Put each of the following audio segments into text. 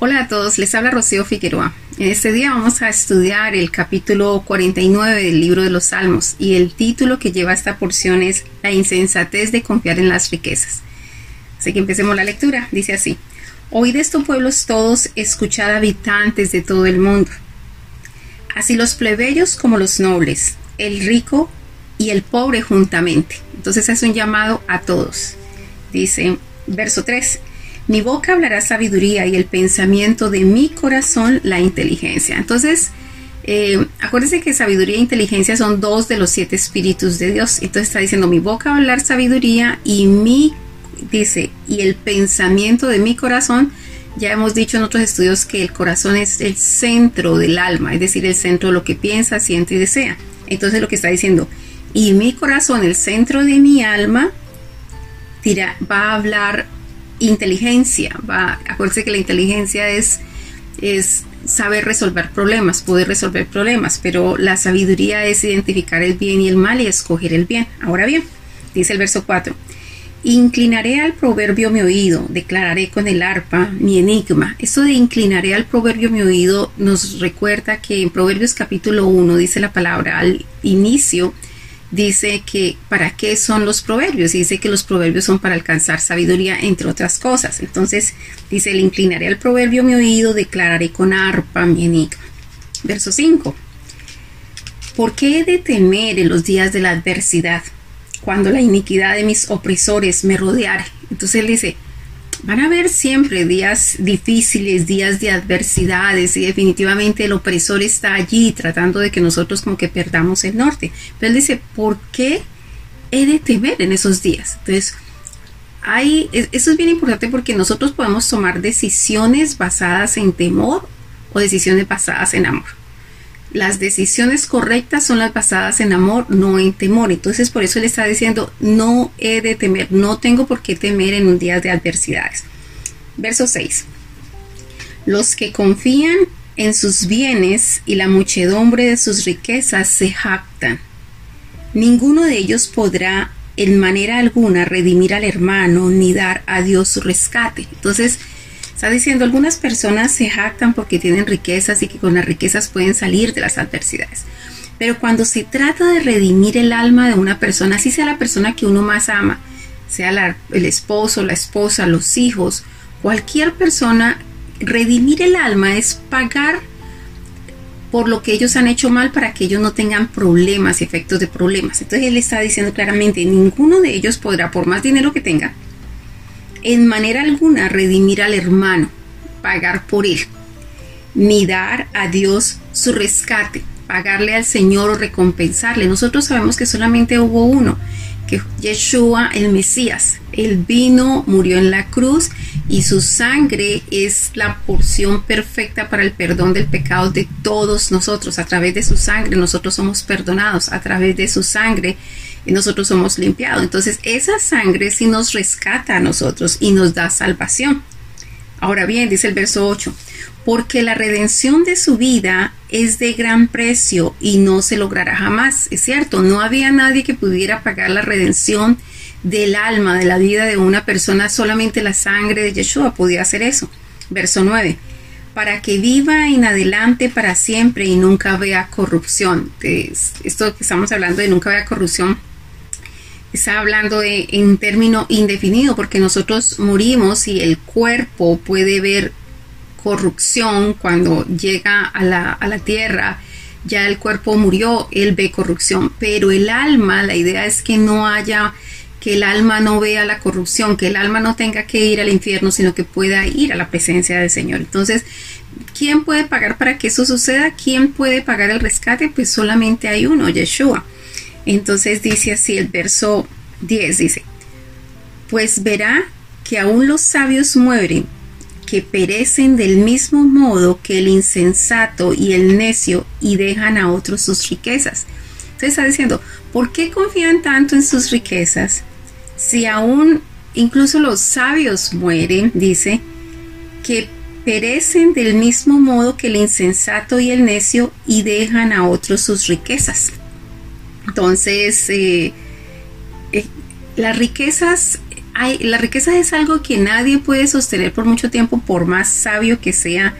Hola a todos, les habla Rocío Figueroa. En este día vamos a estudiar el capítulo 49 del libro de los Salmos y el título que lleva esta porción es La insensatez de confiar en las riquezas. Así que empecemos la lectura. Dice así, Oíd estos pueblos todos, escuchad habitantes de todo el mundo. Así los plebeyos como los nobles, el rico y el pobre juntamente. Entonces es un llamado a todos. Dice, verso 3, mi boca hablará sabiduría y el pensamiento de mi corazón la inteligencia. Entonces, eh, acuérdense que sabiduría e inteligencia son dos de los siete espíritus de Dios. Entonces está diciendo, mi boca va a hablar sabiduría y mi, dice, y el pensamiento de mi corazón. Ya hemos dicho en otros estudios que el corazón es el centro del alma, es decir, el centro de lo que piensa, siente y desea. Entonces lo que está diciendo, y mi corazón, el centro de mi alma, va a hablar inteligencia. Va, acuérdense que la inteligencia es, es saber resolver problemas, poder resolver problemas, pero la sabiduría es identificar el bien y el mal y escoger el bien. Ahora bien, dice el verso 4. Inclinaré al proverbio mi oído, declararé con el arpa mi enigma. Esto de inclinaré al proverbio mi oído nos recuerda que en Proverbios capítulo 1 dice la palabra al inicio dice que para qué son los proverbios. dice que los proverbios son para alcanzar sabiduría, entre otras cosas. Entonces dice, le inclinaré al proverbio mi oído, declararé con arpa mi enigma. Verso 5. ¿Por qué he de temer en los días de la adversidad, cuando la iniquidad de mis opresores me rodeare? Entonces él dice, Van a haber siempre días difíciles, días de adversidades y definitivamente el opresor está allí tratando de que nosotros como que perdamos el norte. Pero él dice, ¿por qué he de temer en esos días? Entonces, hay, eso es bien importante porque nosotros podemos tomar decisiones basadas en temor o decisiones basadas en amor las decisiones correctas son las basadas en amor, no en temor. Entonces por eso le está diciendo, no he de temer, no tengo por qué temer en un día de adversidades. Verso 6. Los que confían en sus bienes y la muchedumbre de sus riquezas se jactan. Ninguno de ellos podrá en manera alguna redimir al hermano ni dar a Dios su rescate. Entonces, Está diciendo, algunas personas se jactan porque tienen riquezas y que con las riquezas pueden salir de las adversidades. Pero cuando se trata de redimir el alma de una persona, así sea la persona que uno más ama, sea el esposo, la esposa, los hijos, cualquier persona, redimir el alma es pagar por lo que ellos han hecho mal para que ellos no tengan problemas y efectos de problemas. Entonces él está diciendo claramente, ninguno de ellos podrá, por más dinero que tenga, en manera alguna redimir al hermano, pagar por él, ni dar a Dios su rescate, pagarle al Señor o recompensarle. Nosotros sabemos que solamente hubo uno, que Yeshua el Mesías. Él vino, murió en la cruz y su sangre es la porción perfecta para el perdón del pecado de todos nosotros. A través de su sangre nosotros somos perdonados. A través de su sangre nosotros somos limpiados. Entonces esa sangre sí nos rescata a nosotros y nos da salvación. Ahora bien, dice el verso 8, porque la redención de su vida es de gran precio y no se logrará jamás. Es cierto, no había nadie que pudiera pagar la redención del alma, de la vida de una persona, solamente la sangre de Yeshua podía hacer eso. Verso 9, para que viva en adelante para siempre y nunca vea corrupción. Esto que estamos hablando de nunca vea corrupción está hablando de, en término indefinido, porque nosotros morimos y el cuerpo puede ver corrupción cuando llega a la, a la tierra. Ya el cuerpo murió, él ve corrupción, pero el alma, la idea es que no haya, que el alma no vea la corrupción, que el alma no tenga que ir al infierno, sino que pueda ir a la presencia del Señor. Entonces, ¿quién puede pagar para que eso suceda? ¿Quién puede pagar el rescate? Pues solamente hay uno, Yeshua. Entonces dice así el verso 10, dice, pues verá que aún los sabios mueren, que perecen del mismo modo que el insensato y el necio y dejan a otros sus riquezas. Entonces está diciendo, ¿por qué confían tanto en sus riquezas si aún incluso los sabios mueren? Dice, que perecen del mismo modo que el insensato y el necio y dejan a otros sus riquezas. Entonces, eh, eh, las riquezas hay, la riqueza es algo que nadie puede sostener por mucho tiempo, por más sabio que sea,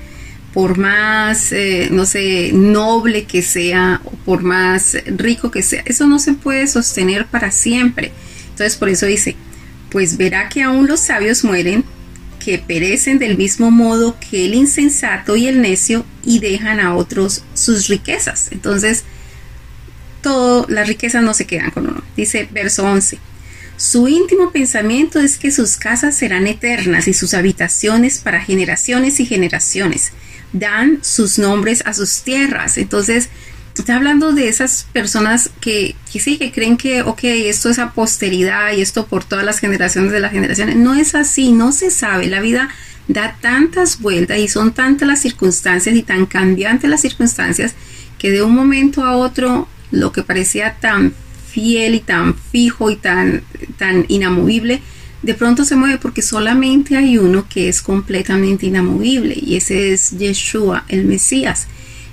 por más, eh, no sé, noble que sea, o por más rico que sea. Eso no se puede sostener para siempre. Entonces por eso dice, pues verá que aún los sabios mueren, que perecen del mismo modo que el insensato y el necio y dejan a otros sus riquezas. Entonces, las riquezas no se quedan con uno. Dice verso 11. Su íntimo pensamiento es que sus casas serán eternas y sus habitaciones para generaciones y generaciones. Dan sus nombres a sus tierras. Entonces, está hablando de esas personas que, que, sí, que creen que, ok, esto es a posteridad y esto por todas las generaciones de las generaciones. No es así, no se sabe. La vida da tantas vueltas y son tantas las circunstancias y tan cambiantes las circunstancias que de un momento a otro lo que parecía tan fiel y tan fijo y tan, tan inamovible, de pronto se mueve porque solamente hay uno que es completamente inamovible y ese es Yeshua, el Mesías.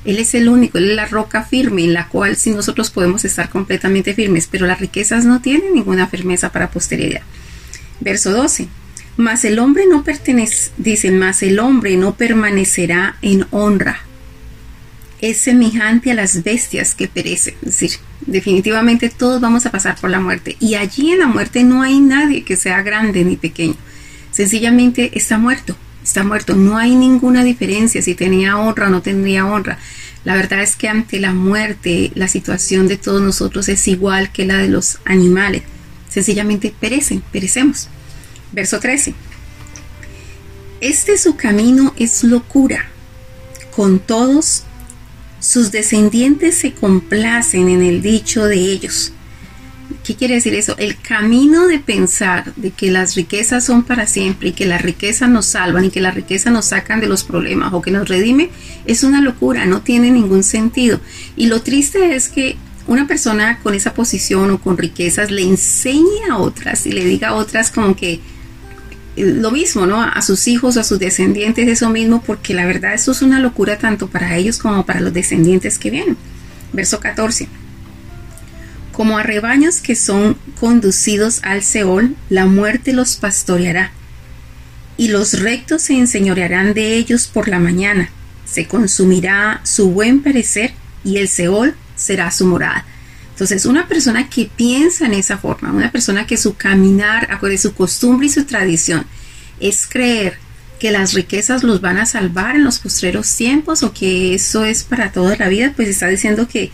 Él es el único, Él es la roca firme en la cual si nosotros podemos estar completamente firmes, pero las riquezas no tienen ninguna firmeza para posteridad. Verso 12. Mas el hombre no pertenece, dice, mas el hombre no permanecerá en honra. Es semejante a las bestias que perecen. Es decir, definitivamente todos vamos a pasar por la muerte. Y allí en la muerte no hay nadie que sea grande ni pequeño. Sencillamente está muerto está muerto. No hay ninguna diferencia si tenía honra o no tendría honra. La verdad es que ante la muerte la situación de todos nosotros es igual que la de los animales. Sencillamente perecen, perecemos. Verso 13. Este su camino es locura. Con todos sus descendientes se complacen en el dicho de ellos. ¿Qué quiere decir eso? El camino de pensar de que las riquezas son para siempre y que la riqueza nos salvan y que la riqueza nos sacan de los problemas o que nos redime es una locura, no tiene ningún sentido. Y lo triste es que una persona con esa posición o con riquezas le enseñe a otras y le diga a otras como que lo mismo, ¿no? A sus hijos, a sus descendientes, eso mismo, porque la verdad eso es una locura tanto para ellos como para los descendientes que vienen. Verso 14 como a rebaños que son conducidos al Seol, la muerte los pastoreará, y los rectos se enseñorearán de ellos por la mañana, se consumirá su buen parecer, y el Seol será su morada. Entonces, una persona que piensa en esa forma, una persona que su caminar, de su costumbre y su tradición, es creer que las riquezas los van a salvar en los postreros tiempos o que eso es para toda la vida, pues está diciendo que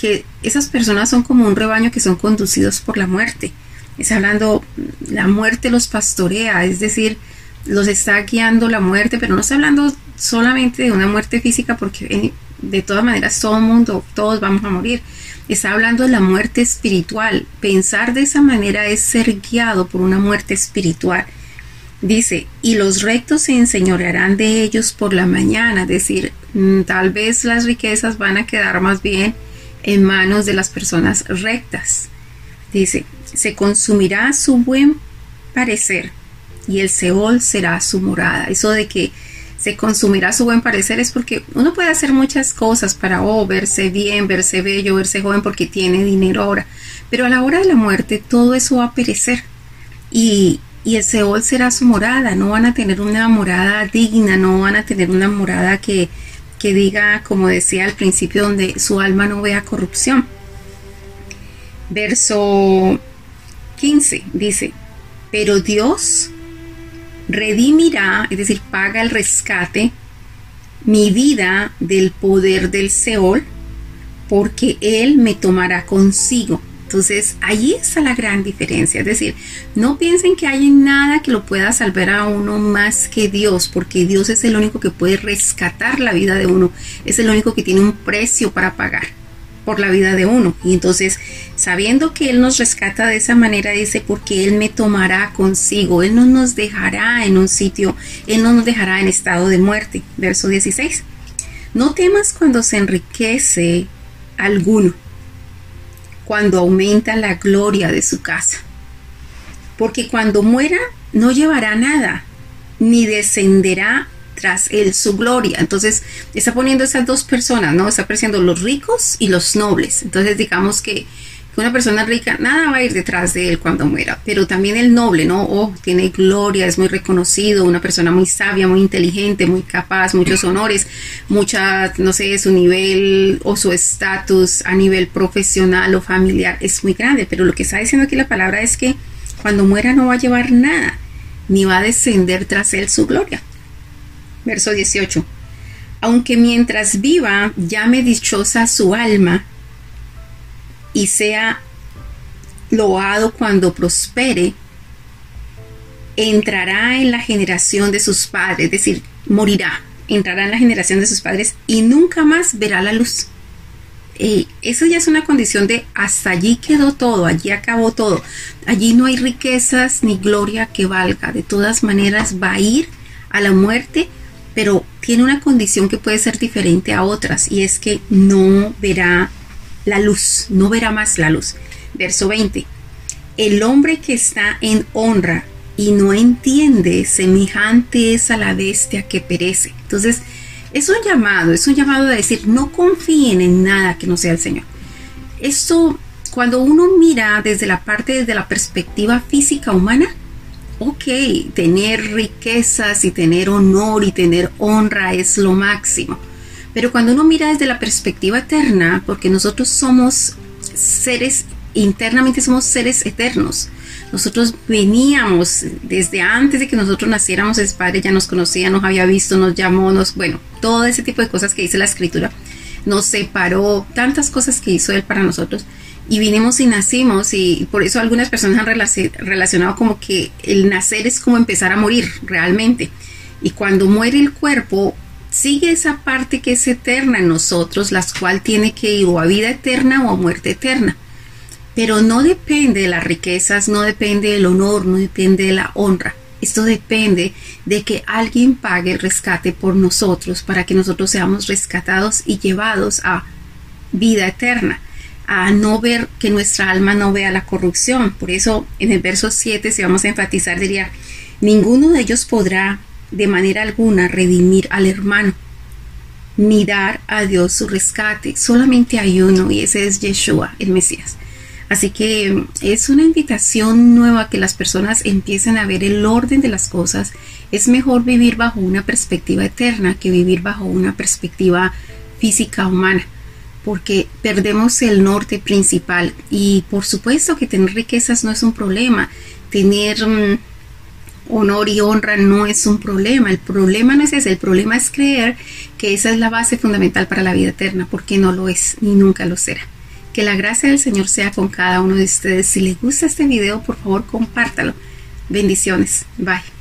que esas personas son como un rebaño que son conducidos por la muerte. Está hablando, la muerte los pastorea, es decir, los está guiando la muerte, pero no está hablando solamente de una muerte física porque de todas maneras todo el mundo, todos vamos a morir. Está hablando de la muerte espiritual. Pensar de esa manera es ser guiado por una muerte espiritual. Dice, y los rectos se enseñorearán de ellos por la mañana, es decir, mm, tal vez las riquezas van a quedar más bien en manos de las personas rectas. Dice, se consumirá su buen parecer y el Seol será su morada. Eso de que se consumirá su buen parecer es porque uno puede hacer muchas cosas para oh, verse bien, verse bello, verse joven porque tiene dinero ahora. Pero a la hora de la muerte todo eso va a perecer. Y, y el Seol será su morada. No van a tener una morada digna, no van a tener una morada que, que diga, como decía al principio, donde su alma no vea corrupción. Verso 15 dice, pero Dios redimirá, es decir, paga el rescate, mi vida del poder del Seol, porque Él me tomará consigo entonces, ahí está la gran diferencia. Es decir, no piensen que hay nada que lo pueda salvar a uno más que Dios, porque Dios es el único que puede rescatar la vida de uno. Es el único que tiene un precio para pagar por la vida de uno. Y entonces, sabiendo que Él nos rescata de esa manera, dice, porque Él me tomará consigo, Él no nos dejará en un sitio, Él no nos dejará en estado de muerte. Verso 16. No temas cuando se enriquece alguno cuando aumenta la gloria de su casa. Porque cuando muera no llevará nada, ni descenderá tras él su gloria. Entonces está poniendo esas dos personas, ¿no? Está apreciando los ricos y los nobles. Entonces digamos que, una persona rica, nada va a ir detrás de él cuando muera, pero también el noble, ¿no? Oh, tiene gloria, es muy reconocido, una persona muy sabia, muy inteligente, muy capaz, muchos honores, mucha, no sé, su nivel o su estatus a nivel profesional o familiar es muy grande, pero lo que está diciendo aquí la palabra es que cuando muera no va a llevar nada, ni va a descender tras él su gloria. Verso 18. Aunque mientras viva llame dichosa su alma, y sea loado cuando prospere, entrará en la generación de sus padres, es decir, morirá, entrará en la generación de sus padres y nunca más verá la luz. Eh, eso ya es una condición de hasta allí quedó todo, allí acabó todo. Allí no hay riquezas ni gloria que valga. De todas maneras va a ir a la muerte, pero tiene una condición que puede ser diferente a otras y es que no verá la luz, no verá más la luz. Verso 20. El hombre que está en honra y no entiende, semejante es a la bestia que perece. Entonces, es un llamado, es un llamado a decir, no confíen en nada que no sea el Señor. Esto, cuando uno mira desde la parte, desde la perspectiva física humana, ok, tener riquezas y tener honor y tener honra es lo máximo. Pero cuando uno mira desde la perspectiva eterna, porque nosotros somos seres, internamente somos seres eternos. Nosotros veníamos desde antes de que nosotros naciéramos, el Padre ya nos conocía, nos había visto, nos llamó, nos, bueno, todo ese tipo de cosas que dice la Escritura. Nos separó, tantas cosas que hizo Él para nosotros. Y vinimos y nacimos y por eso algunas personas han relacionado como que el nacer es como empezar a morir realmente. Y cuando muere el cuerpo, sigue esa parte que es eterna en nosotros, la cual tiene que ir o a vida eterna o a muerte eterna. Pero no depende de las riquezas, no depende del honor, no depende de la honra. Esto depende de que alguien pague el rescate por nosotros para que nosotros seamos rescatados y llevados a vida eterna, a no ver que nuestra alma no vea la corrupción. Por eso en el verso 7, si vamos a enfatizar, diría, ninguno de ellos podrá de manera alguna redimir al hermano, ni dar a Dios su rescate. Solamente hay uno y ese es Yeshua, el Mesías. Así que es una invitación nueva que las personas empiecen a ver el orden de las cosas. Es mejor vivir bajo una perspectiva eterna que vivir bajo una perspectiva física humana, porque perdemos el norte principal. Y por supuesto que tener riquezas no es un problema. Tener mm, honor y honra no es un problema. El problema no es ese. El problema es creer que esa es la base fundamental para la vida eterna, porque no lo es ni nunca lo será. Que la gracia del Señor sea con cada uno de ustedes. Si les gusta este video, por favor, compártalo. Bendiciones. Bye.